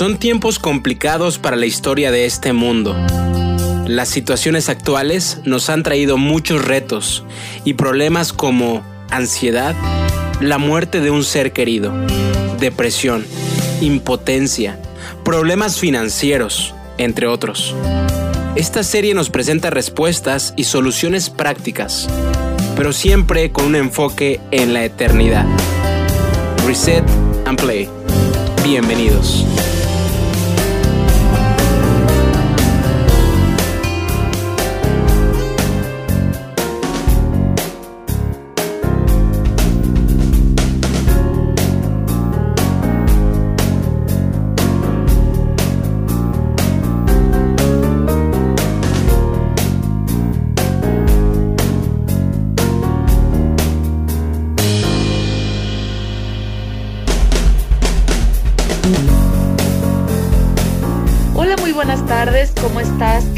Son tiempos complicados para la historia de este mundo. Las situaciones actuales nos han traído muchos retos y problemas como ansiedad, la muerte de un ser querido, depresión, impotencia, problemas financieros, entre otros. Esta serie nos presenta respuestas y soluciones prácticas, pero siempre con un enfoque en la eternidad. Reset and Play. Bienvenidos.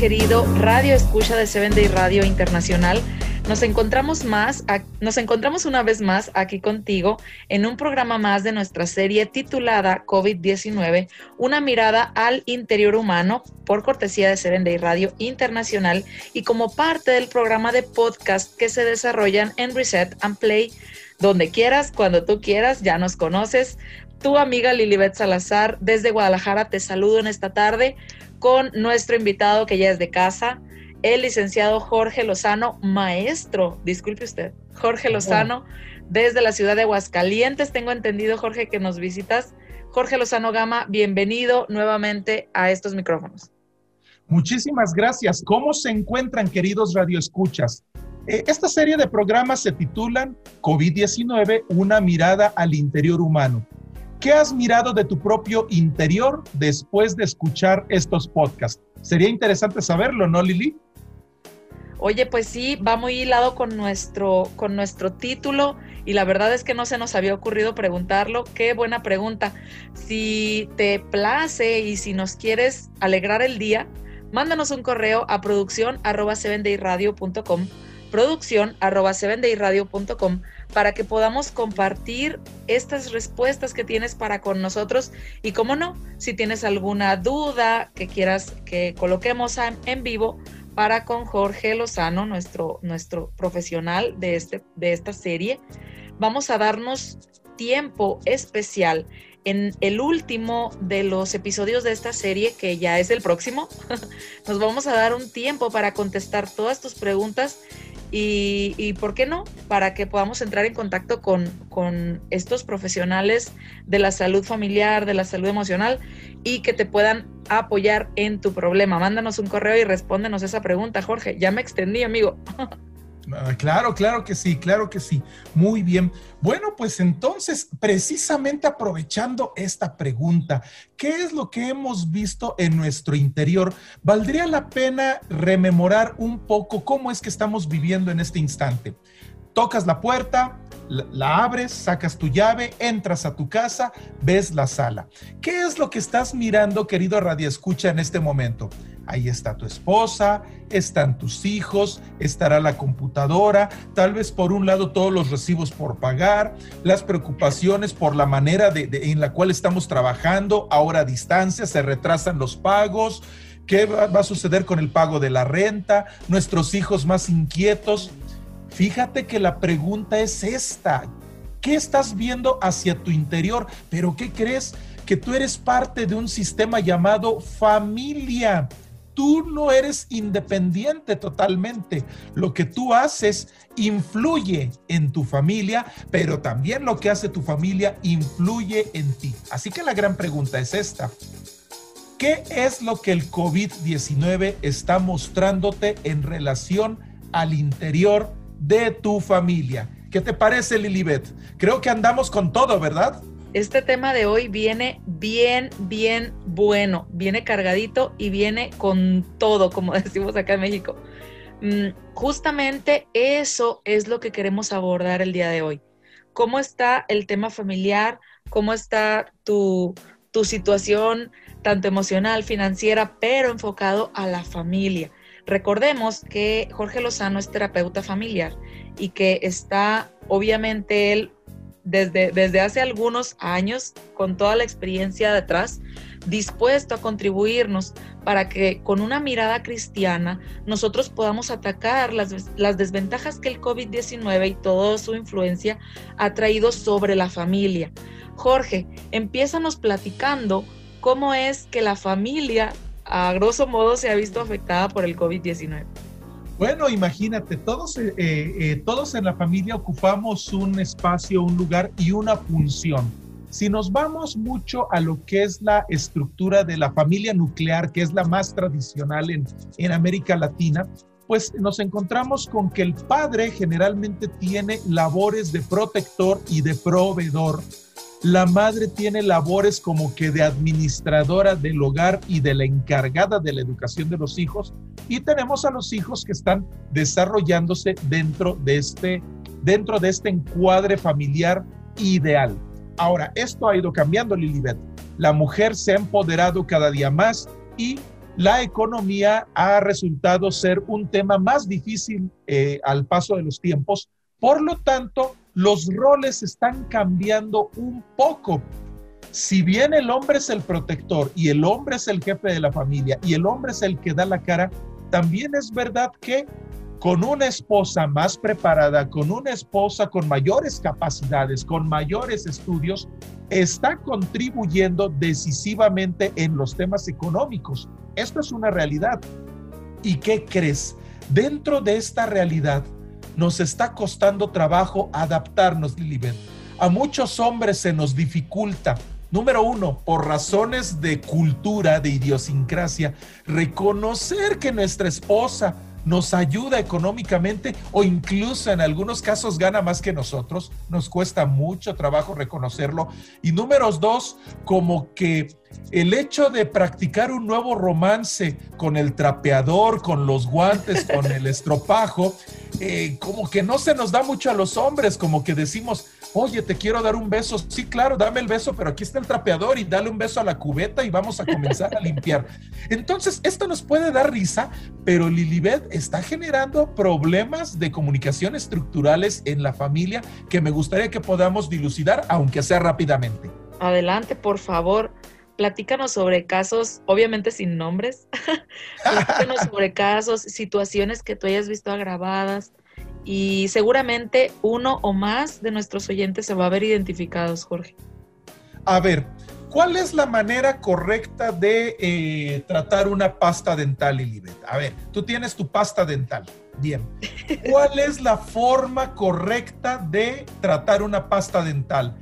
Querido Radio Escucha de Seven Day Radio Internacional. Nos encontramos más, nos encontramos una vez más aquí contigo en un programa más de nuestra serie titulada COVID-19, una mirada al interior humano por cortesía de Seven Day Radio Internacional y como parte del programa de podcast que se desarrollan en Reset and Play, donde quieras, cuando tú quieras, ya nos conoces. Tu amiga Lilibet Salazar desde Guadalajara te saludo en esta tarde con nuestro invitado que ya es de casa, el licenciado Jorge Lozano, maestro, disculpe usted, Jorge Lozano, desde la ciudad de Aguascalientes. Tengo entendido, Jorge, que nos visitas. Jorge Lozano Gama, bienvenido nuevamente a estos micrófonos. Muchísimas gracias. ¿Cómo se encuentran, queridos radioescuchas? Eh, esta serie de programas se titulan COVID-19, una mirada al interior humano. ¿Qué has mirado de tu propio interior después de escuchar estos podcasts? Sería interesante saberlo, ¿no, Lili? Oye, pues sí, va muy hilado con nuestro, con nuestro título y la verdad es que no se nos había ocurrido preguntarlo. Qué buena pregunta. Si te place y si nos quieres alegrar el día, mándanos un correo a producción arroba producción arroba para que podamos compartir estas respuestas que tienes para con nosotros. Y como no, si tienes alguna duda que quieras que coloquemos en vivo para con Jorge Lozano, nuestro, nuestro profesional de, este, de esta serie, vamos a darnos tiempo especial en el último de los episodios de esta serie, que ya es el próximo, nos vamos a dar un tiempo para contestar todas tus preguntas y, ¿por qué no? Para que podamos entrar en contacto con, con, estos profesionales de la salud familiar, de la salud emocional y que te puedan apoyar en tu problema. Mándanos un correo y respóndenos esa pregunta, Jorge. Ya me extendí, amigo. Ah, claro, claro que sí, claro que sí. Muy bien. Bueno, pues entonces, precisamente aprovechando esta pregunta, ¿qué es lo que hemos visto en nuestro interior? Valdría la pena rememorar un poco cómo es que estamos viviendo en este instante. Tocas la puerta, la, abres, sacas tu llave, entras a tu casa, ves la sala. ¿Qué es lo que estás mirando, querido Radio Escucha, en este momento? Ahí está tu esposa, están tus hijos, estará la computadora, tal vez por un lado todos los recibos por pagar, las preocupaciones por la manera de, en la cual estamos trabajando, ahora a distancia, se retrasan los pagos, qué va, va a suceder con el pago de la renta, nuestros hijos más inquietos. Fíjate que la pregunta es esta, ¿qué estás viendo hacia tu interior? Pero ¿qué crees? Que tú eres parte de un sistema llamado familia tú no eres independiente totalmente. Lo que tú haces influye en tu familia, pero también lo que hace tu familia influye en ti. Así que la gran pregunta es esta. ¿Qué es lo que el COVID-19 está mostrándote en relación al interior de tu familia? ¿Qué te parece, Lilibet? Creo que andamos con todo, ¿verdad? Este tema de hoy viene bien, bien bueno, viene cargadito y viene con todo, como decimos acá en México. Mm, justamente eso es lo que queremos abordar el día de hoy. ¿Cómo está el tema familiar? ¿Cómo está tu, tu situación tanto emocional, financiera, pero enfocado a la familia? Recordemos que Jorge Lozano es terapeuta familiar y que está, obviamente, él desde, desde hace algunos años, con toda la experiencia detrás, dispuesto a contribuirnos para que con una mirada cristiana nosotros podamos atacar las, las desventajas que el COVID-19 y toda su influencia ha traído sobre la familia. Jorge, empiezanos platicando cómo es que la familia, a grosso modo, se ha visto afectada por el COVID-19. Bueno, imagínate, todos, eh, eh, todos en la familia ocupamos un espacio, un lugar y una función. Si nos vamos mucho a lo que es la estructura de la familia nuclear, que es la más tradicional en, en América Latina, pues nos encontramos con que el padre generalmente tiene labores de protector y de proveedor la madre tiene labores como que de administradora del hogar y de la encargada de la educación de los hijos. Y tenemos a los hijos que están desarrollándose dentro de este, dentro de este encuadre familiar ideal. Ahora, esto ha ido cambiando, Lilibet. La mujer se ha empoderado cada día más y la economía ha resultado ser un tema más difícil eh, al paso de los tiempos. Por lo tanto, los roles están cambiando un poco. Si bien el hombre es el protector y el hombre es el jefe de la familia y el hombre es el que da la cara, también es verdad que con una esposa más preparada, con una esposa con mayores capacidades, con mayores estudios, está contribuyendo decisivamente en los temas económicos. Esto es una realidad. ¿Y qué crees? Dentro de esta realidad, nos está costando trabajo adaptarnos, Lilibet. A muchos hombres se nos dificulta, número uno, por razones de cultura, de idiosincrasia, reconocer que nuestra esposa nos ayuda económicamente o incluso en algunos casos gana más que nosotros. Nos cuesta mucho trabajo reconocerlo. Y números dos, como que el hecho de practicar un nuevo romance con el trapeador, con los guantes, con el estropajo, eh, como que no se nos da mucho a los hombres, como que decimos, oye, te quiero dar un beso. Sí, claro, dame el beso, pero aquí está el trapeador y dale un beso a la cubeta y vamos a comenzar a limpiar. Entonces, esto nos puede dar risa, pero Lilibet está generando problemas de comunicación estructurales en la familia que me gustaría que podamos dilucidar, aunque sea rápidamente. Adelante, por favor. Platícanos sobre casos, obviamente sin nombres. Platícanos sobre casos, situaciones que tú hayas visto agravadas, y seguramente uno o más de nuestros oyentes se va a ver identificados, Jorge. A ver, ¿cuál es la manera correcta de eh, tratar una pasta dental, Lilibet? A ver, tú tienes tu pasta dental. Bien. ¿Cuál es la forma correcta de tratar una pasta dental?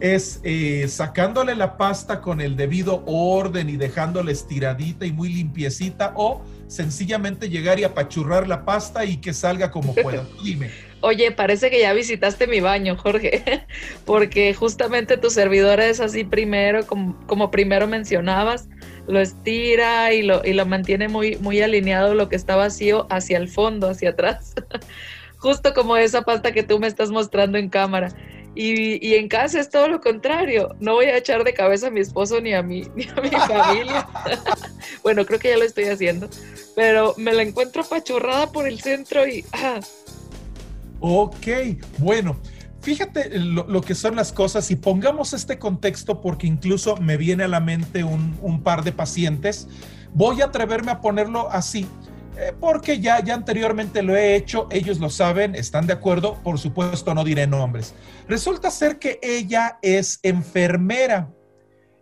Es eh, sacándole la pasta con el debido orden y dejándola estiradita y muy limpiecita o sencillamente llegar y apachurrar la pasta y que salga como pueda. Dime. Oye, parece que ya visitaste mi baño, Jorge, porque justamente tu servidora es así primero, como, como primero mencionabas, lo estira y lo, y lo mantiene muy, muy alineado lo que está vacío hacia el fondo, hacia atrás, justo como esa pasta que tú me estás mostrando en cámara. Y, en casa es todo lo contrario. No voy a echar de cabeza a mi esposo ni a mi, ni a mi familia. bueno, creo que ya lo estoy haciendo. Pero me la encuentro pachurrada por el centro y... Ah. Ok, bueno. Fíjate lo, que son las cosas y pongamos este contexto porque incluso me viene a la mente un par de pacientes. Voy a atreverme a ponerlo así eh, porque ya, ya anteriormente lo he hecho, ellos lo saben, están de acuerdo, por supuesto no diré nombres. Resulta ser que ella es enfermera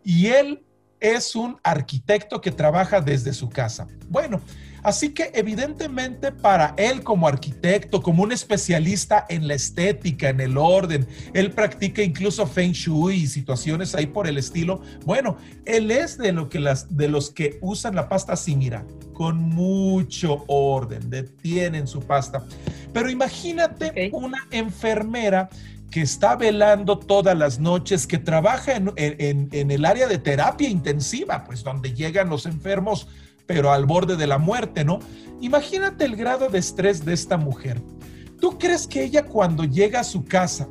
y él es un arquitecto que trabaja desde su casa. Bueno, Así que evidentemente para él como arquitecto, como un especialista en la estética, en el orden, él practica incluso feng shui y situaciones ahí por el estilo. Bueno, él es de, lo que las, de los que usan la pasta así, mira, con mucho orden, detienen su pasta. Pero imagínate una enfermera que está velando todas las noches, que trabaja en, en, el área de terapia intensiva, pues donde llegan los enfermos pero al borde de la muerte, ¿no? Imagínate el grado de estrés de esta mujer. ¿Tú crees que ella cuando llega a su casa,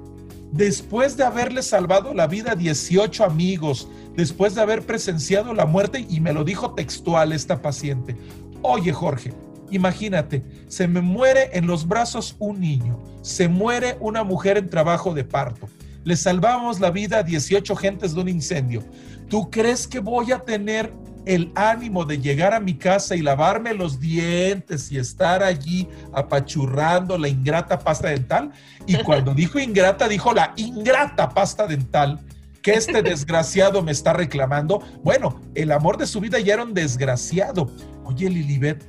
después de haberle salvado la vida a 18 amigos, después de haber presenciado la muerte, y me lo dijo textual esta paciente, oye Jorge, imagínate, se me muere en los brazos un niño, se muere una mujer en trabajo de parto, le salvamos la vida a 18 gentes de un incendio. ¿Tú crees que voy a tener el ánimo de llegar a mi casa y lavarme los dientes y estar allí apachurrando la ingrata pasta dental? Y cuando dijo ingrata, dijo la ingrata pasta dental que este desgraciado me está reclamando. Bueno, el amor de su vida ya era un desgraciado. Oye, Lilibet,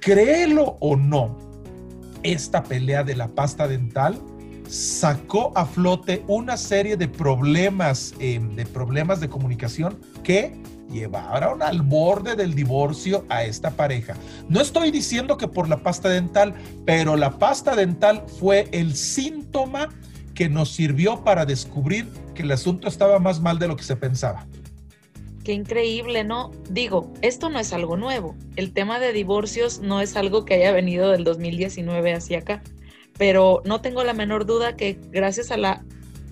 créelo o no, esta pelea de la pasta dental sacó a flote una serie de problemas, em, de problemas de comunicación que llevaron al borde del divorcio a esta pareja. No estoy diciendo que por la pasta dental, pero la pasta dental fue el síntoma que nos sirvió para descubrir que el asunto estaba más mal de lo que se pensaba. Qué increíble, ¿no? Digo, esto no es algo nuevo. El tema de divorcios no es algo que haya venido del 2019 hacia acá, pero no tengo la menor duda que gracias a la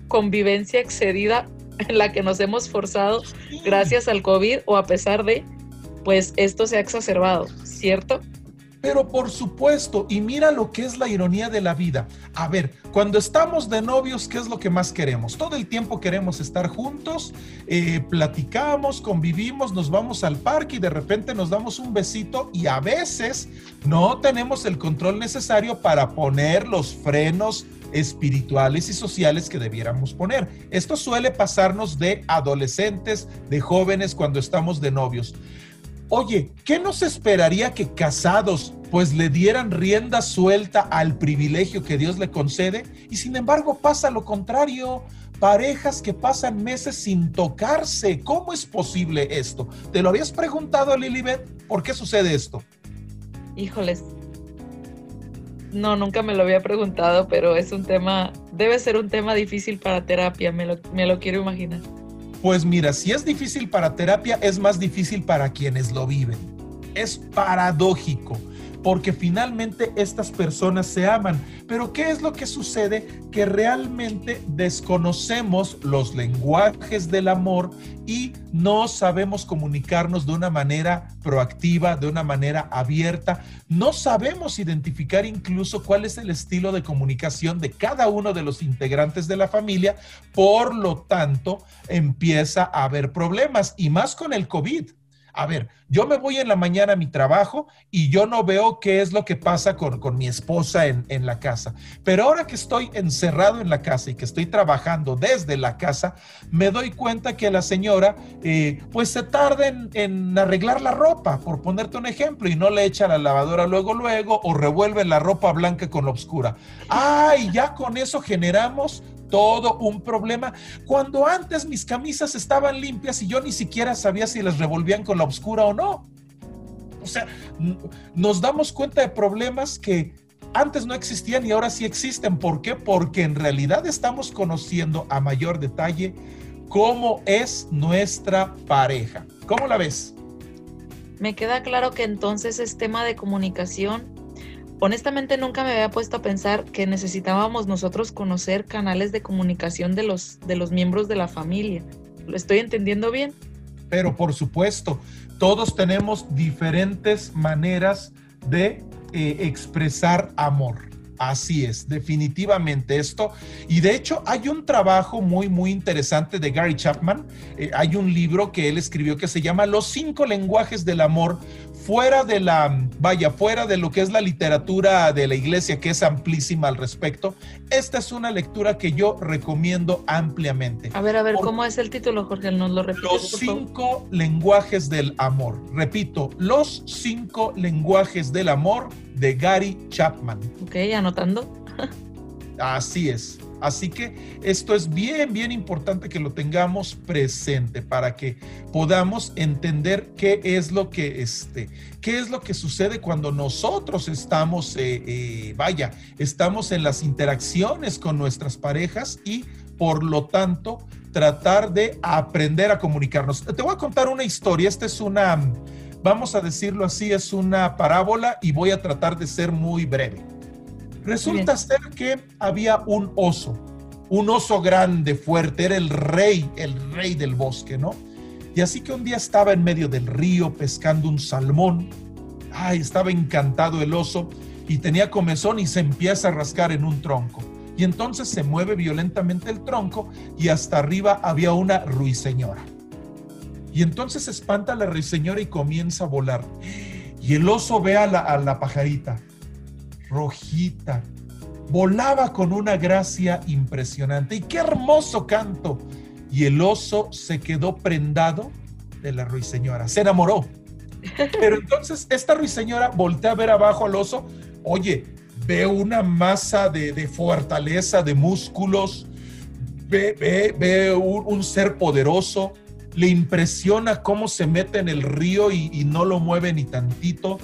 convivencia excedida en la que nos hemos forzado, gracias al COVID o a pesar de, pues esto se ha exacerbado, ¿cierto? Pero por supuesto, y mira lo que es la ironía de la vida. A ver, cuando estamos de novios, ¿qué es lo que más queremos? Todo el tiempo queremos estar juntos, eh, platicamos, convivimos, nos vamos al parque y de repente nos damos un besito y a veces no tenemos el control necesario para poner los frenos espirituales y sociales que debiéramos poner. Esto suele pasarnos de adolescentes, de jóvenes cuando estamos de novios. Oye, ¿qué nos esperaría que casados pues le dieran rienda suelta al privilegio que Dios le concede? Y sin embargo pasa lo contrario. Parejas que pasan meses sin tocarse. ¿Cómo es posible esto? ¿Te lo habías preguntado, Lilibet? ¿Por qué sucede esto? Híjoles. No, nunca me lo había preguntado, pero es un tema, debe ser un tema difícil para terapia, me lo, me lo quiero imaginar. Pues mira, si es difícil para terapia, es más difícil para quienes lo viven. Es paradójico porque finalmente estas personas se aman. Pero ¿qué es lo que sucede? Que realmente desconocemos los lenguajes del amor y no sabemos comunicarnos de una manera proactiva, de una manera abierta. No sabemos identificar incluso cuál es el estilo de comunicación de cada uno de los integrantes de la familia. Por lo tanto, empieza a haber problemas y más con el COVID a ver, yo me voy en la mañana a mi trabajo y yo no veo qué es lo que pasa con, mi esposa en, la casa. Pero ahora que estoy encerrado en la casa y que estoy trabajando desde la casa, me doy cuenta que la señora eh, pues se tarda en, en, arreglar la ropa, por ponerte un ejemplo, y no le echa la lavadora luego, luego, o revuelve la ropa blanca con la oscura. Ay, ya con eso generamos todo un problema. Cuando antes mis camisas estaban limpias y yo ni siquiera sabía si las revolvían con la oscura o no. O sea, nos damos cuenta de problemas que antes no existían y ahora sí existen. ¿Por qué? Porque en realidad estamos conociendo a mayor detalle cómo es nuestra pareja. ¿Cómo la ves? Me queda claro que entonces es tema de comunicación honestamente nunca me había puesto a pensar que necesitábamos nosotros conocer canales de comunicación de los, de los miembros de la familia. ¿Lo estoy entendiendo bien? Pero por supuesto, todos tenemos diferentes maneras de eh, expresar amor. Así es, definitivamente esto. Y de hecho hay un trabajo muy, muy interesante de Gary Chapman. Eh, hay un libro que él escribió que se llama Los cinco lenguajes del amor fuera de la, vaya, fuera de lo que es la literatura de la iglesia, que es amplísima al respecto, esta es una lectura que yo recomiendo ampliamente. A ver, a ver, ¿cómo es el título, Jorge? ¿Nos lo repites? Los cinco lenguajes del amor. Repito, los cinco lenguajes del amor de Gary Chapman. Ok, anotando. Así es. Así que esto es bien, bien importante que lo tengamos presente para que podamos entender qué es lo que, este, qué es lo que sucede cuando nosotros estamos, eh, eh, vaya, estamos en las interacciones con nuestras parejas y por lo tanto tratar de aprender a comunicarnos. Te voy a contar una historia. Esta es una, vamos a decirlo así, es una parábola y voy a tratar de ser muy breve. Resulta ser que había un oso, un oso grande, fuerte, era el rey, el rey del bosque, ¿no? Y así que un día estaba en medio del río pescando un salmón. Ay, estaba encantado el oso y tenía comezón y se empieza a rascar en un tronco. y entonces se mueve violentamente el tronco y hasta arriba había una ruiseñora. Y entonces espanta a la ruiseñora y comienza a volar. Y el oso ve a la, a la pajarita, rojita, volaba con una gracia impresionante. Y qué hermoso canto. Y el oso se quedó prendado de la ruiseñora, se enamoró. Pero entonces esta ruiseñora voltea a ver abajo al oso, oye, ve una masa de, fortaleza, de músculos, ve, ve, un, ser poderoso, le impresiona cómo se mete en el río y, y no lo mueve ni tantito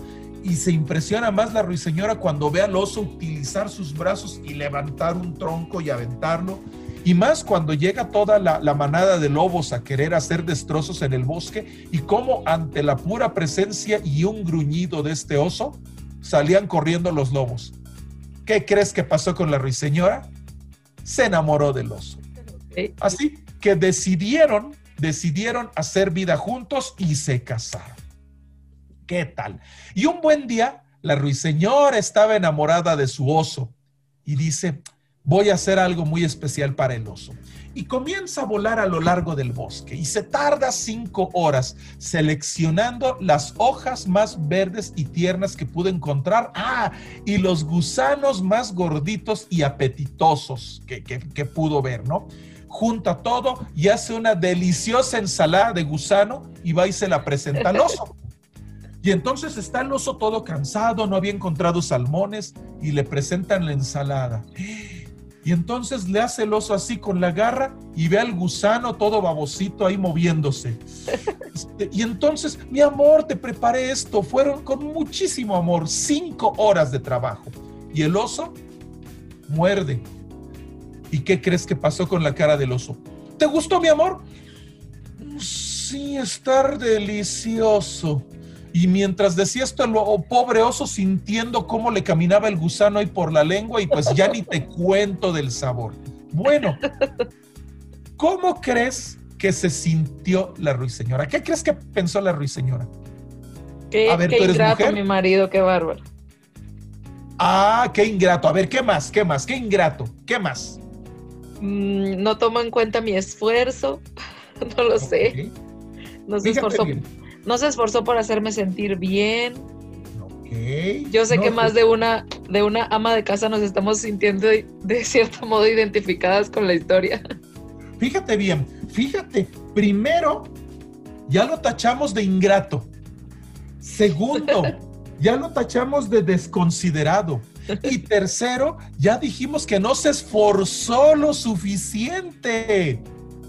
y se impresiona más la ruiseñora cuando ve al oso utilizar sus brazos y levantar un tronco y aventarlo. Y más cuando llega toda la, manada de lobos a querer hacer destrozos en el bosque y cómo ante la pura presencia y un gruñido de este oso salían corriendo los lobos. ¿Qué crees que pasó con la ruiseñora? Se enamoró del oso. Así que decidieron, decidieron hacer vida juntos y se casaron. ¿Qué tal? Y un buen día, la ruiseñora estaba enamorada de su oso y dice, voy a hacer algo muy especial para el oso. Y comienza a volar a lo largo del bosque y se tarda cinco horas seleccionando las hojas más verdes y tiernas que pudo encontrar. Ah, y los gusanos más gorditos y apetitosos que, que pudo ver, ¿no? junta todo y hace una deliciosa ensalada de gusano y va y se la presenta al oso. Y entonces está el oso todo cansado, no había encontrado salmones y le presentan la ensalada. Y entonces le hace el oso así con la garra y ve al gusano todo babosito ahí moviéndose. Este, y entonces, mi amor, te preparé esto. Fueron con muchísimo amor, cinco horas de trabajo. Y el oso muerde. ¿Y qué crees que pasó con la cara del oso? ¿Te gustó, mi amor? Sí, estar delicioso. Y mientras decía esto, el pobre oso sintiendo cómo le caminaba el gusano ahí por la lengua y pues ya ni te cuento del sabor. Bueno, ¿cómo crees que se sintió la ruiseñora? ¿Qué crees que pensó la ruiseñora? Qué, A ver, qué ingrato mi marido, qué bárbaro. Ah, qué ingrato. A ver, ¿qué más? ¿Qué más? ¿Qué ingrato? ¿Qué más? Mm, no toma en cuenta mi esfuerzo. no lo sé. No se esforzó no se esforzó por hacerme sentir bien. Yo sé que más pues de una, de una ama de casa nos estamos sintiendo de, cierto modo identificadas con la historia. Fíjate bien, fíjate, primero ya lo tachamos de ingrato. Segundo, ya lo tachamos de desconsiderado. Y tercero, ya dijimos que no se esforzó lo suficiente.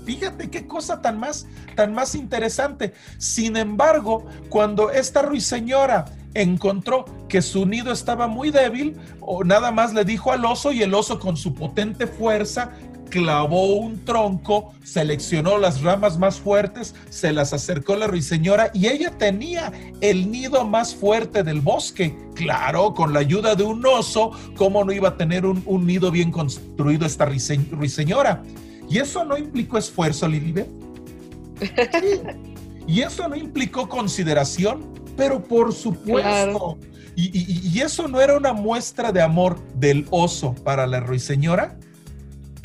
Fíjate qué cosa tan más, tan más interesante. Sin embargo, cuando esta ruiseñora encontró que su nido estaba muy débil, nada más le dijo al oso y el oso con su potente fuerza clavó un tronco, seleccionó las ramas más fuertes, se las acercó la ruiseñora y ella tenía el nido más fuerte del bosque. Claro, con la ayuda de un oso, ¿cómo no iba a tener un, un nido bien construido esta ruiseñora? Y eso no implicó esfuerzo, Lilibet. Y eso no implicó consideración, pero por supuesto. Y, eso no era una muestra de amor del oso para la ruiseñora.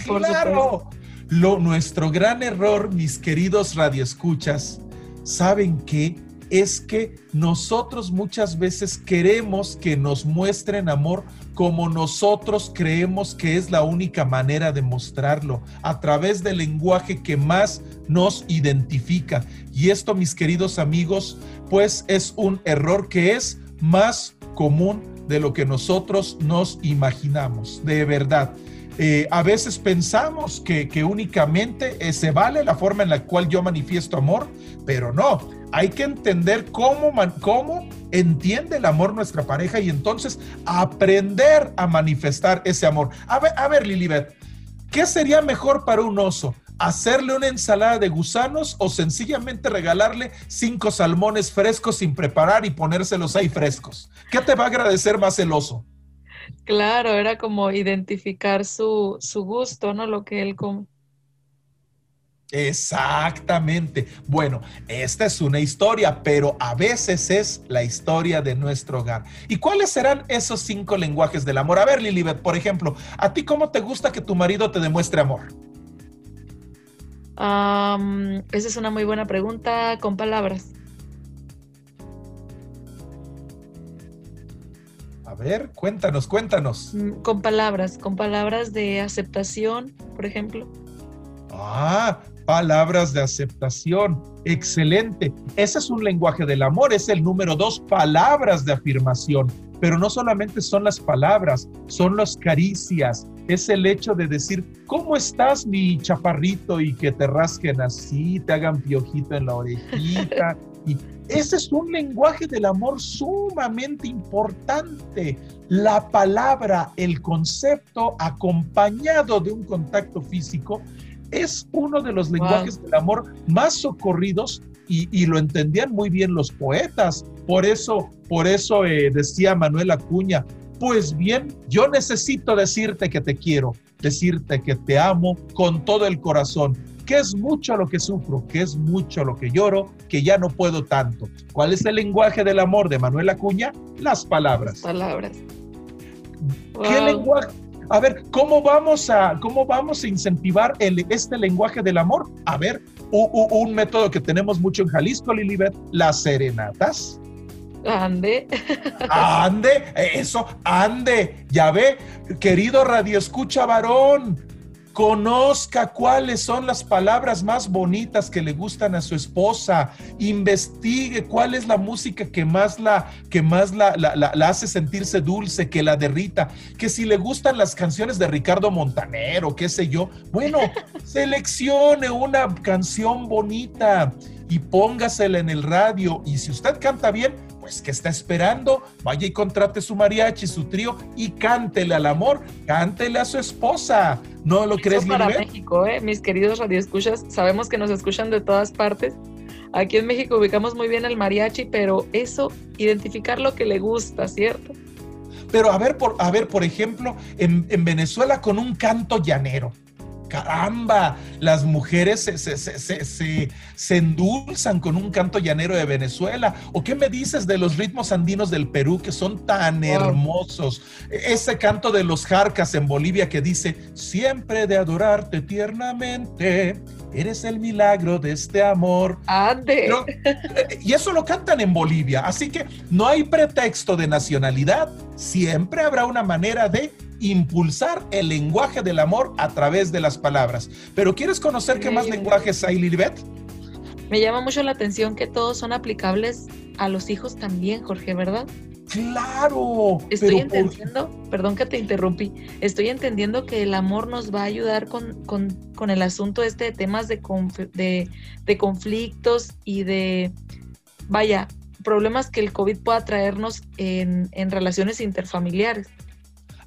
claro. Lo, nuestro gran error, mis queridos radioescuchas, ¿saben qué? Es que nosotros muchas veces queremos que nos muestren amor como nosotros creemos que es la única manera de mostrarlo, a través del lenguaje que más nos identifica. Y esto, mis queridos amigos, pues es un error que es más común de lo que nosotros nos imaginamos, de verdad. Eh, a veces pensamos que, que únicamente eh, se vale la forma en la cual yo manifiesto amor, pero no, hay que entender cómo, cómo entiende el amor nuestra pareja y entonces aprender a manifestar ese amor. A ver, a ver Lilibet, ¿qué sería mejor para un oso? ¿Hacerle una ensalada de gusanos o sencillamente regalarle cinco salmones frescos sin preparar y ponérselos ahí frescos? ¿Qué te va a agradecer más el oso? Claro, era como identificar su, su gusto, ¿no? Lo que él come. Exactamente. Bueno, esta es una historia, pero a veces es la historia de nuestro hogar. ¿Y cuáles serán esos cinco lenguajes del amor? A ver, Lilibet, por ejemplo, ¿a ti cómo te gusta que tu marido te demuestre amor? esa es una muy buena pregunta con palabras. A ver, cuéntanos, cuéntanos. Mm, con palabras, con palabras de aceptación, por ejemplo. Ah, palabras de aceptación. Excelente. Ese es un lenguaje del amor. Es el número dos, palabras de afirmación. Pero no solamente son las palabras, son las caricias. Es el hecho de decir, ¿cómo estás, mi chaparrito? Y que te rasquen así, te hagan piojito en la orejita. y ese es un lenguaje del amor sumamente importante. La palabra, el concepto acompañado de un contacto físico es uno de los lenguajes del amor más socorridos y, lo entendían muy bien los poetas. Por eso, por eso eh, decía Manuel Acuña, pues bien, yo necesito decirte que te quiero, decirte que te amo con todo el corazón, que es mucho lo que sufro, que es mucho lo que lloro, que ya no puedo tanto. ¿Cuál es el lenguaje del amor de Manuel Acuña? Las palabras. palabras. ¿Qué lenguaje? A ver, ¿cómo vamos a, cómo vamos a incentivar el, este lenguaje del amor? A ver, un método que tenemos mucho en Jalisco, Lilibet, las serenatas. Ande. Ande, eso, ande. Ya ve, querido Radio Escucha varón, Conozca cuáles son las palabras más bonitas que le gustan a su esposa. Investigue cuál es la música que más la, que más la, la, hace sentirse dulce, que la derrita. Que si le gustan las canciones de Ricardo Montanero, qué sé yo. Bueno, seleccione una canción bonita y póngasela en el radio. Y si usted canta bien, pues ¿qué está esperando? Vaya y contrate su mariachi, su trío y cántele al amor, cántele a su esposa. ¿No lo crees, para México, ¿eh? mis queridos radioescuchas, sabemos que nos escuchan de todas partes. Aquí en México ubicamos muy bien el mariachi, pero eso, identificar lo que le gusta, ¿cierto? Pero a ver, por, a ver, por ejemplo, en, en Venezuela con un canto llanero caramba, las mujeres se, endulzan con un canto llanero de Venezuela. ¿O qué me dices de los ritmos andinos del Perú que son tan hermosos? Ese canto de los jarcas en Bolivia que dice, siempre de adorarte tiernamente. Eres el milagro de este amor. Ande. Eh, y eso lo cantan en Bolivia. Así que no hay pretexto de nacionalidad. Siempre habrá una manera de impulsar el lenguaje del amor a través de las palabras. Pero ¿quieres conocer qué más lenguajes hay, Lilibet? Me llama mucho la atención que todos son aplicables a los hijos también, Jorge, ¿verdad? Claro. Estoy entendiendo, perdón que te interrumpí, estoy entendiendo que el amor nos va a ayudar con, con, el asunto este de temas de, de, de conflictos y de, vaya, problemas que el COVID pueda traernos en, en relaciones interfamiliares.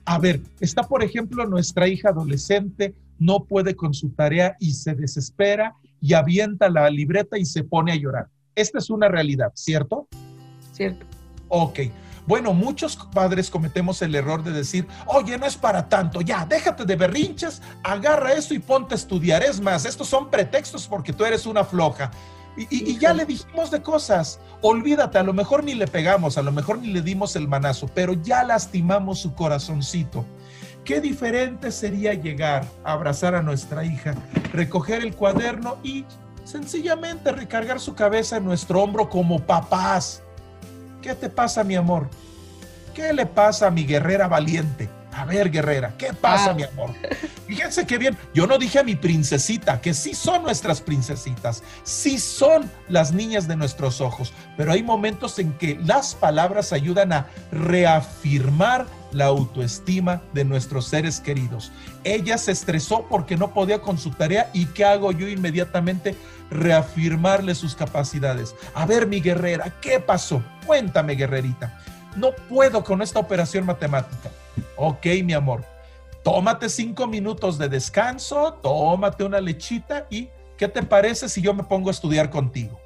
A ver, está por ejemplo nuestra hija adolescente, no puede con su tarea y se desespera y avienta la libreta y se pone a llorar. Esta es una realidad, ¿cierto? Cierto. Ok. Bueno, muchos padres cometemos el error de decir, oye, no es para tanto, ya, déjate de berrinches, agarra eso y ponte a estudiar. Es más, estos son pretextos porque tú eres una floja. Y, ya le dijimos de cosas. Olvídate, a lo mejor ni le pegamos, a lo mejor ni le dimos el manazo, pero ya lastimamos su corazoncito. Qué diferente sería llegar a abrazar a nuestra hija, recoger el cuaderno y sencillamente recargar su cabeza en nuestro hombro como papás. ¿Qué te pasa, mi amor? ¿Qué le pasa a mi guerrera valiente? A ver, guerrera, ¿qué pasa, mi amor? Fíjense qué bien. Yo no dije a mi princesita, que sí son nuestras princesitas, sí son las niñas de nuestros ojos, pero hay momentos en que las palabras ayudan a reafirmar la autoestima de nuestros seres queridos. Ella se estresó porque no podía con su tarea y ¿qué hago yo inmediatamente? Reafirmarle sus capacidades. A ver, mi guerrera, ¿qué pasó? Cuéntame, guerrerita. No puedo con esta operación matemática. Ok, mi amor. Tómate cinco minutos de descanso, tómate una lechita y ¿qué te parece si yo me pongo a estudiar contigo?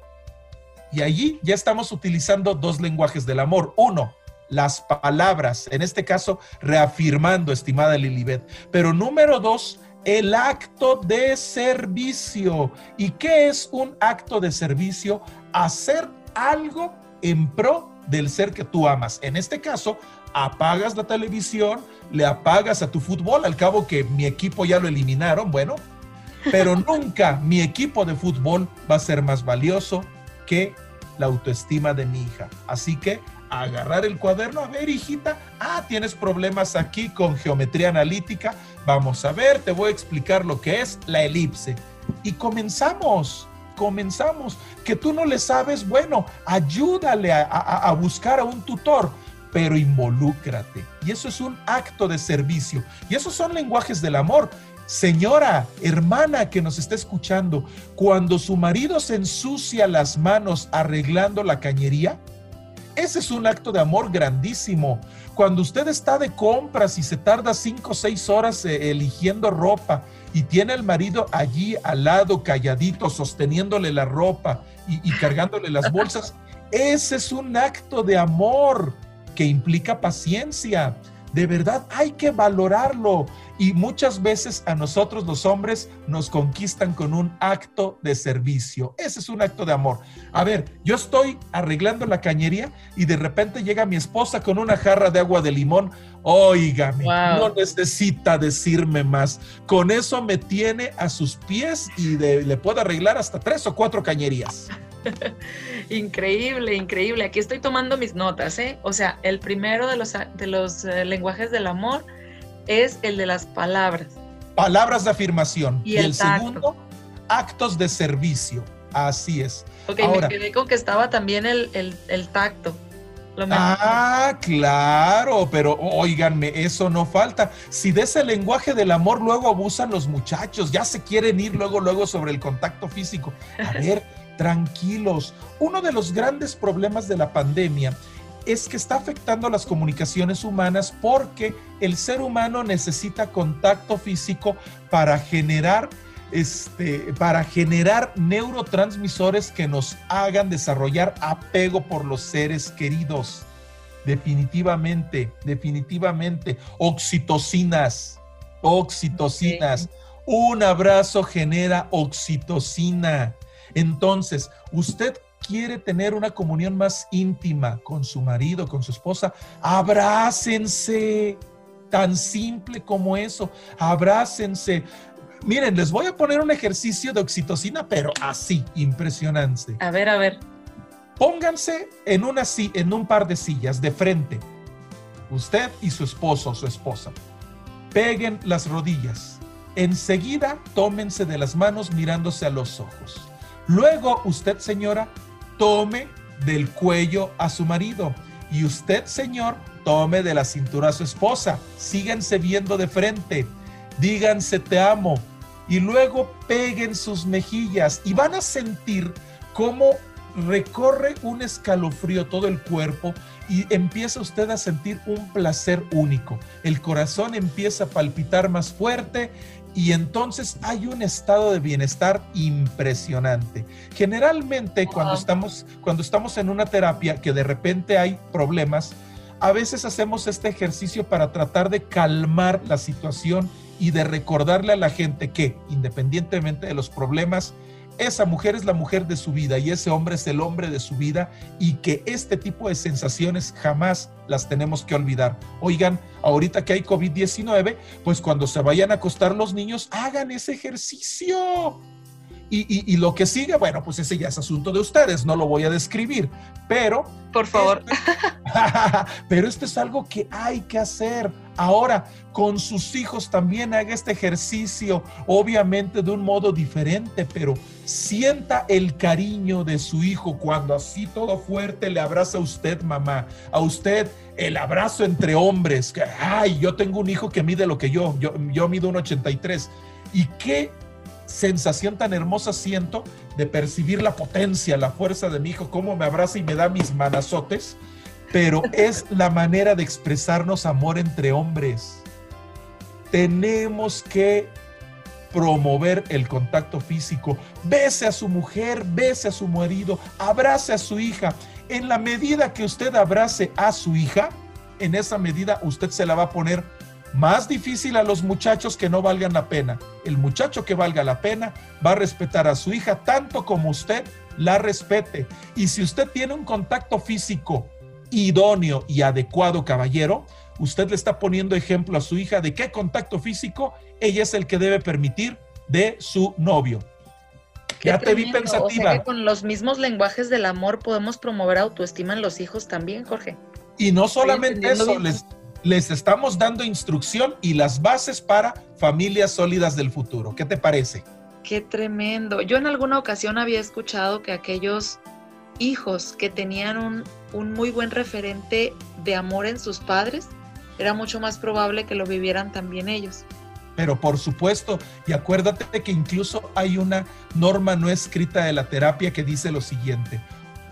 Y allí ya estamos utilizando dos lenguajes del amor. Uno, las palabras, en este caso reafirmando, estimada Lilibet. Pero número dos, el acto de servicio. ¿Y qué es un acto de servicio? Hacer algo en pro del ser que tú amas. En este caso, apagas la televisión, le apagas a tu fútbol, al cabo que mi equipo ya lo eliminaron, bueno, pero nunca mi equipo de fútbol va a ser más valioso que la autoestima de mi hija. Así que agarrar el cuaderno, a ver hijita, ah, tienes problemas aquí con geometría analítica, vamos a ver, te voy a explicar lo que es la elipse. Y comenzamos, comenzamos. Que tú no le sabes, bueno, ayúdale a, a buscar a un tutor pero involúcrate. Y eso es un acto de servicio. Y esos son lenguajes del amor. Señora, hermana que nos está escuchando, cuando su marido se ensucia las manos arreglando la cañería, ese es un acto de amor grandísimo. Cuando usted está de compras y se tarda cinco o seis horas eh, eligiendo ropa y tiene al marido allí al lado, calladito, sosteniéndole la ropa y, y cargándole las bolsas, ese es un acto de amor que implica paciencia. De verdad hay que valorarlo. Y muchas veces a nosotros los hombres nos conquistan con un acto de servicio. Ese es un acto de amor. A ver, yo estoy arreglando la cañería y de repente llega mi esposa con una jarra de agua de limón. Óigame, no necesita decirme más. Con eso me tiene a sus pies y le puedo arreglar hasta tres o cuatro cañerías. increíble, increíble. Aquí estoy tomando mis notas, ¿eh? O sea, el primero de los, de los eh, lenguajes del amor es el de las palabras. Palabras de afirmación. Y, el, segundo, actos de servicio. Así es. Ok, me quedé con que estaba también el, el, tacto. Ah, claro, pero oíganme, eso no falta. Si de ese lenguaje del amor luego abusan los muchachos, ya se quieren ir luego, luego sobre el contacto físico. A ver, tranquilos. Uno de los grandes problemas de la pandemia es que está afectando las comunicaciones humanas porque el ser humano necesita contacto físico para generar este, para generar neurotransmisores que nos hagan desarrollar apego por los seres queridos. Definitivamente, definitivamente. Oxitocinas, oxitocinas. Un abrazo genera oxitocina. Entonces, usted quiere tener una comunión más íntima con su marido, con su esposa, abrácense. Tan simple como eso, abrácense. Miren, les voy a poner un ejercicio de oxitocina, pero así, impresionante. A ver, a ver. Pónganse en, una, en un par de sillas de frente, usted y su esposo o su esposa. Peguen las rodillas. Enseguida tómense de las manos mirándose a los ojos. Luego usted, señora, tome del cuello a su marido y usted, señor, tome de la cintura a su esposa. Síganse viendo de frente, díganse te amo y luego peguen sus mejillas y van a sentir cómo recorre un escalofrío todo el cuerpo y empieza usted a sentir un placer único. El corazón empieza a palpitar más fuerte y entonces hay un estado de bienestar impresionante. Generalmente cuando estamos cuando estamos en una terapia que de repente hay problemas, a veces hacemos este ejercicio para tratar de calmar la situación y de recordarle a la gente que independientemente de los problemas esa mujer es la mujer de su vida y ese hombre es el hombre de su vida y que este tipo de sensaciones jamás las tenemos que olvidar. Oigan, ahorita que hay COVID-19, pues cuando se vayan a acostar los niños, hagan ese ejercicio. Y, lo que sigue, bueno, pues ese ya es asunto de ustedes, no lo voy a describir, pero... Por favor. pero esto es algo que hay que hacer. Ahora, con sus hijos también haga este ejercicio, obviamente de un modo diferente, pero sienta el cariño de su hijo cuando así todo fuerte le abraza a usted, mamá, a usted el abrazo entre hombres, ay, yo tengo un hijo que mide lo que yo, yo, yo mido un 83. ¿Y qué sensación tan hermosa siento de percibir la potencia, la fuerza de mi hijo, cómo me abraza y me da mis manazotes, pero es la manera de expresarnos amor entre hombres. Tenemos que promover el contacto físico. Bese a su mujer, bese a su marido, abrace a su hija. En la medida que usted abrace a su hija, en esa medida usted se la va a poner Más difícil a los muchachos que no valgan la pena. El muchacho que valga la pena va a respetar a su hija tanto como usted la respete. Y si usted tiene un contacto físico idóneo y adecuado, caballero, usted le está poniendo ejemplo a su hija de qué contacto físico ella es el que debe permitir de su novio. ya te vi pensativa. con los mismos lenguajes del amor podemos promover autoestima en los hijos también, Jorge. Y no solamente eso, les, les estamos dando instrucción y las bases para familias sólidas del futuro. ¿Qué te parece? Qué tremendo. Yo en alguna ocasión había escuchado que aquellos hijos que tenían un, un muy buen referente de amor en sus padres, era mucho más probable que lo vivieran también ellos. Pero por supuesto, y acuérdate que incluso hay una norma no escrita de la terapia que dice lo siguiente,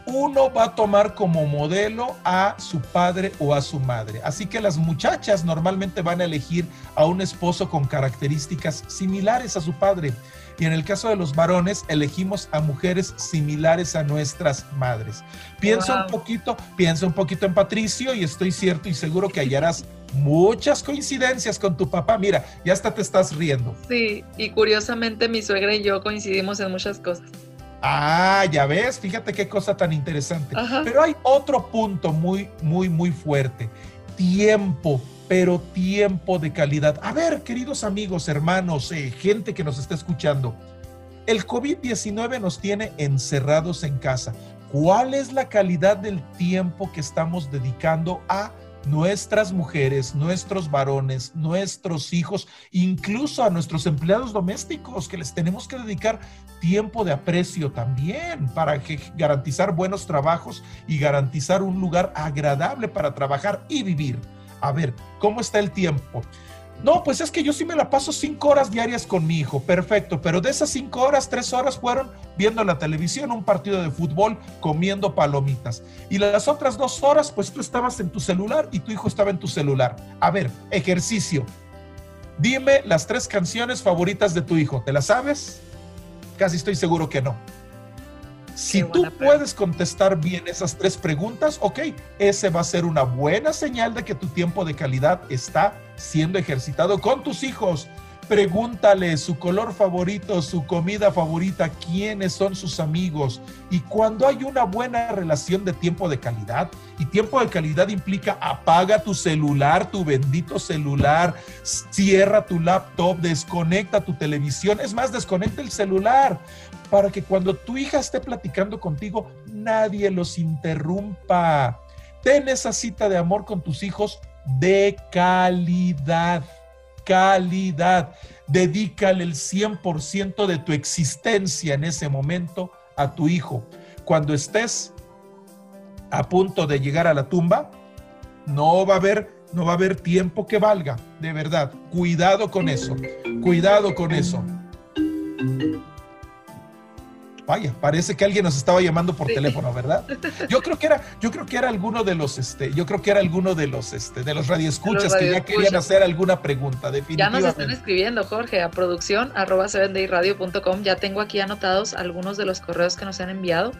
uno va a tomar como modelo a su padre o a su madre. Así que las muchachas normalmente van a elegir a un esposo con características similares a su padre. Y en el caso de los varones, elegimos a mujeres similares a nuestras madres. Piensa un poquito, piensa un poquito en Patricio y estoy cierto y seguro que hallarás muchas coincidencias con tu papá. Mira, ya hasta te estás riendo. Sí, y curiosamente mi suegra y yo coincidimos en muchas cosas. Ah, ya ves, fíjate qué cosa tan interesante. Pero hay otro punto muy, muy, muy fuerte. Tiempo, pero tiempo de calidad. A ver, queridos amigos, hermanos, eh, gente que nos está escuchando, el COVID-19 nos tiene encerrados en casa. ¿Cuál es la calidad del tiempo que estamos dedicando a nuestras mujeres, nuestros varones, nuestros hijos, incluso a nuestros empleados domésticos, que les tenemos que dedicar tiempo de aprecio también para garantizar buenos trabajos y garantizar un lugar agradable para trabajar y vivir. A ver, ¿cómo está el tiempo? No, pues es que yo sí me la paso cinco horas diarias con mi hijo, perfecto, pero de esas cinco horas, tres horas fueron viendo la televisión, un partido de fútbol, comiendo palomitas. Y las otras dos horas, pues tú estabas en tu celular y tu hijo estaba en tu celular. A ver, ejercicio. Dime las tres canciones favoritas de tu hijo, ¿te las sabes? Casi estoy seguro que no. Si tú puedes contestar bien esas tres preguntas, ok, ese va a ser una buena señal de que tu tiempo de calidad está siendo ejercitado con tus hijos. Pregúntale su color favorito, su comida favorita, quiénes son sus amigos. Y cuando hay una buena relación de tiempo de calidad, y tiempo de calidad implica apaga tu celular, tu bendito celular, cierra tu laptop, desconecta tu televisión, es más, desconecta el celular para que cuando tu hija esté platicando contigo, nadie los interrumpa. Ten esa cita de amor con tus hijos de calidad calidad. Dedícale el 100% de tu existencia en ese momento a tu hijo. Cuando estés a punto de llegar a la tumba, no va a haber no va a haber tiempo que valga, de verdad. Cuidado con eso. Cuidado con eso. Vaya, parece que alguien nos estaba llamando por teléfono, ¿verdad? Yo creo que era, yo creo que era alguno de los, este, yo creo que era alguno de los, este, de los radioescuchas que ya querían hacer alguna pregunta, definitivamente. Ya nos están escribiendo, Jorge, a producción arroba Ya tengo aquí anotados algunos de los correos que nos han enviado.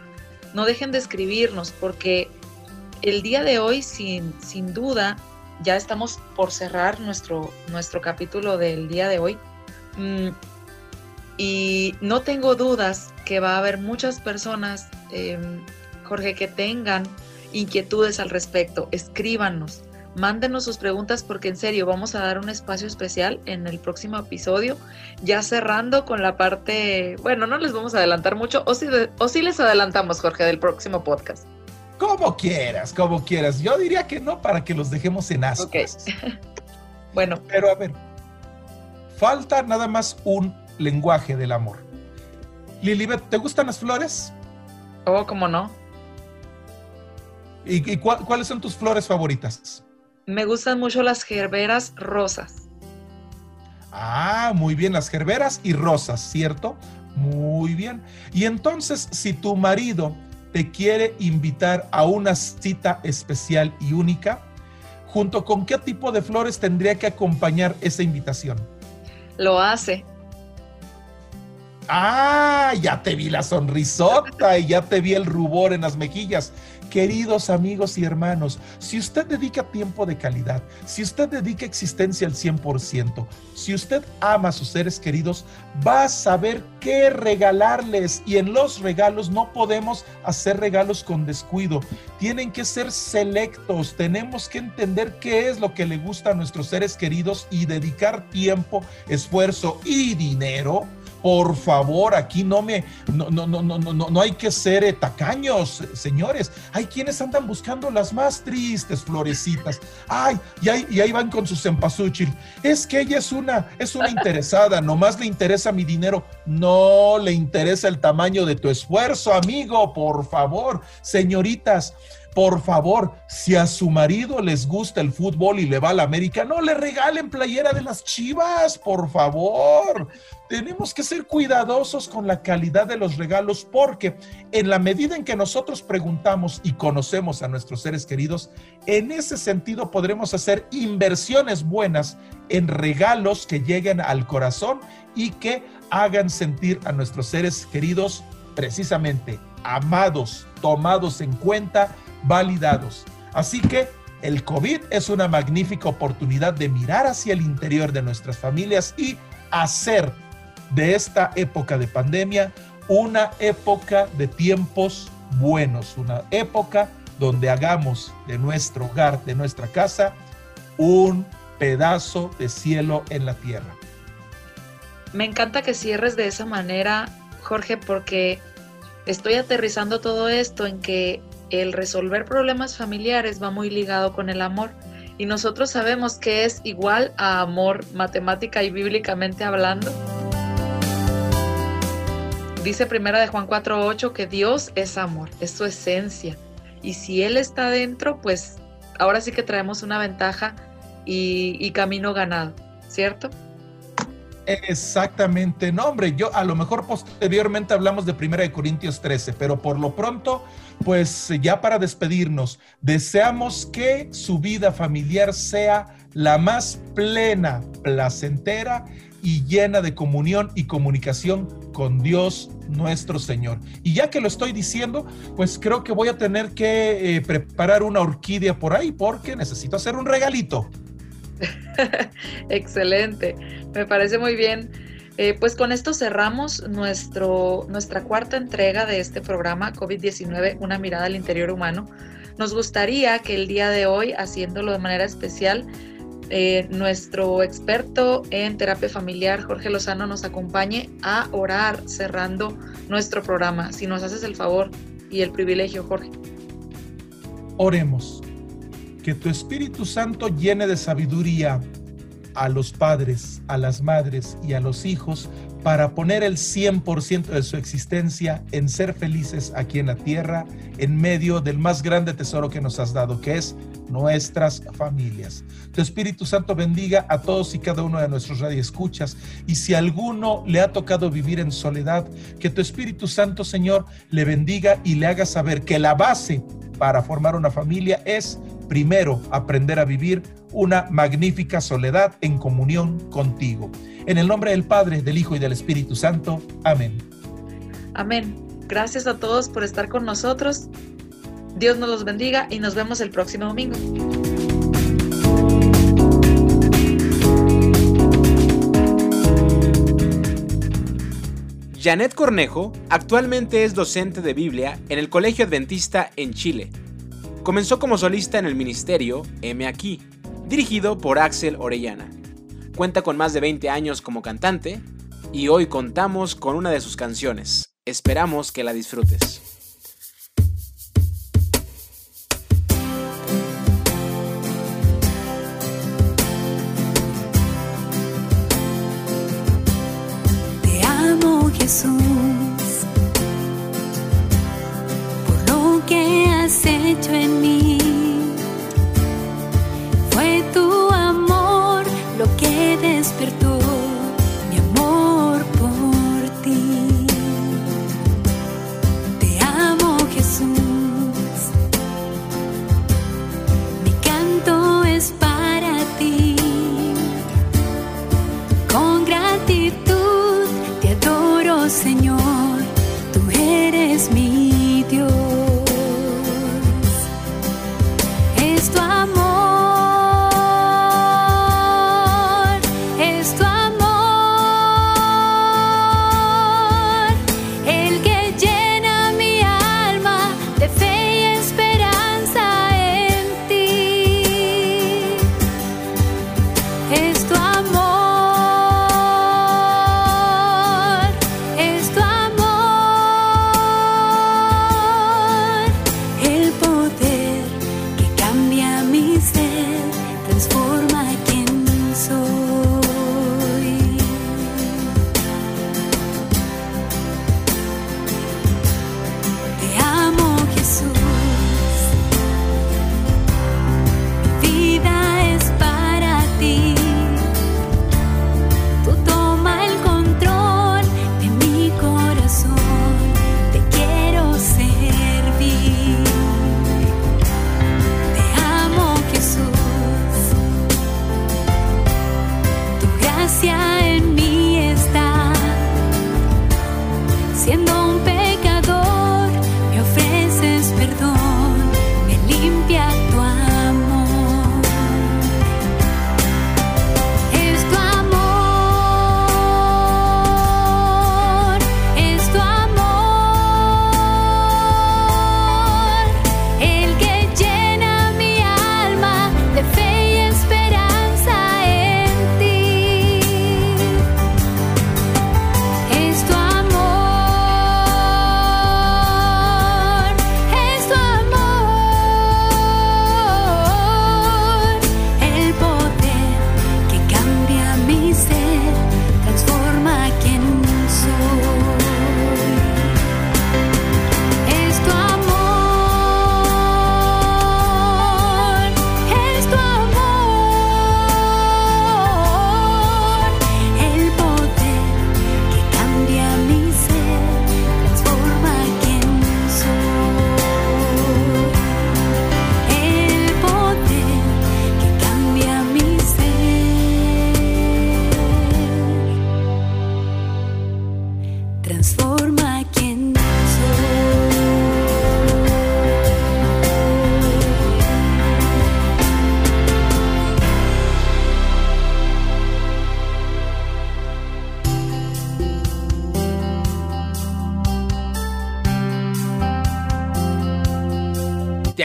No dejen de escribirnos porque el día de hoy, sin, sin duda, ya estamos por cerrar nuestro, nuestro capítulo del día de hoy. Mm, y no tengo dudas que va a haber muchas personas, em, Jorge, que tengan inquietudes al respecto. Escríbanos, mándenos sus preguntas porque en serio vamos a dar un espacio especial en el próximo episodio, ya cerrando con la parte, bueno, no les vamos a adelantar mucho, o si, o si les adelantamos, Jorge, del próximo podcast. Como quieras, como quieras. Yo diría que no para que los dejemos en ascuas. bueno. Pero a ver, falta nada más un lenguaje del amor. Lilibet, ¿te gustan las flores? Oh, ¿cómo no? ¿Y, cuáles son tus flores favoritas? Me gustan mucho las gerberas rosas. Ah, muy bien, las gerberas y rosas, ¿cierto? Muy bien. Y entonces, si tu marido te quiere invitar a una cita especial y única, ¿junto con qué tipo de flores tendría que acompañar esa invitación? Lo hace Ah, ya te vi la sonrisota y ya te vi el rubor en las mejillas. Queridos amigos y hermanos, si usted dedica tiempo de calidad, si usted dedica existencia al 100%, si usted ama a sus seres queridos, va a saber qué regalarles. Y en los regalos no podemos hacer regalos con descuido. Tienen que ser selectos. Tenemos que entender qué es lo que le gusta a nuestros seres queridos y dedicar tiempo, esfuerzo y dinero por favor, aquí no me, no, no, no, no, no, no hay que ser eh, tacaños, señores. Hay quienes andan buscando las más tristes florecitas. Ay, y ahí, y ahí van con su cempasúchil. Es que ella es una, es una interesada, nomás le interesa mi dinero. No le interesa el tamaño de tu esfuerzo, amigo, por favor. Señoritas, por favor, si a su marido les gusta el fútbol y le va a la América, no le regalen playera de las chivas, por favor. Tenemos que ser cuidadosos con la calidad de los regalos porque en la medida en que nosotros preguntamos y conocemos a nuestros seres queridos, en ese sentido podremos hacer inversiones buenas en regalos que lleguen al corazón y que hagan sentir a nuestros seres queridos precisamente amados, tomados en cuenta validados. Así que el COVID es una magnífica oportunidad de mirar hacia el interior de nuestras familias y hacer de esta época de pandemia una época de tiempos buenos, una época donde hagamos de nuestro hogar, de nuestra casa, un pedazo de cielo en la tierra. Me encanta que cierres de esa manera, Jorge, porque estoy aterrizando todo esto en que el resolver problemas familiares va muy ligado con el amor. Y nosotros sabemos que es igual a amor matemática y bíblicamente hablando. Dice primera de Juan 4.8 que Dios es amor, es su esencia. Y si Él está dentro, pues ahora sí que traemos una ventaja y, y camino ganado, ¿cierto? Exactamente, no hombre, yo a lo mejor posteriormente hablamos de Primera de Corintios 13, pero por lo pronto, pues ya para despedirnos, deseamos que su vida familiar sea la más plena, placentera y llena de comunión y comunicación con Dios nuestro Señor. Y ya que lo estoy diciendo, pues creo que voy a tener que eh, preparar una orquídea por ahí porque necesito hacer un regalito. Excelente, me parece muy bien. Eh, pues con esto cerramos nuestro, nuestra cuarta entrega de este programa COVID-19, una mirada al interior humano. Nos gustaría que el día de hoy, haciéndolo de manera especial, eh, nuestro experto en terapia familiar, Jorge Lozano, nos acompañe a orar cerrando nuestro programa. Si nos haces el favor y el privilegio, Jorge. Oremos que tu Espíritu Santo llene de sabiduría a los padres, a las madres y a los hijos para poner el 100% de su existencia en ser felices aquí en la tierra, en medio del más grande tesoro que nos has dado, que es nuestras familias. Tu Espíritu Santo bendiga a todos y cada uno de nuestros radioescuchas. Y si alguno le ha tocado vivir en soledad, que tu Espíritu Santo, Señor, le bendiga y le haga saber que la base para formar una familia es primero aprender a vivir una magnífica soledad en comunión contigo. En el nombre del Padre, del Hijo y del Espíritu Santo. Amén. Amén. Gracias a todos por estar con nosotros. Dios nos los bendiga y nos vemos el próximo domingo. Janet Cornejo actualmente es docente de Biblia en el Colegio Adventista en Chile Comenzó como solista en el ministerio M Aquí, dirigido por Axel Orellana. Cuenta con más de 20 años como cantante y hoy contamos con una de sus canciones. Esperamos que la disfrutes.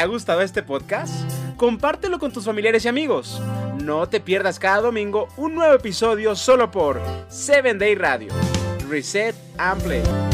¿Te ha gustado este podcast? Compártelo con tus familiares y amigos. No te pierdas cada domingo un nuevo episodio solo por 7 Day Radio. Reset and Play.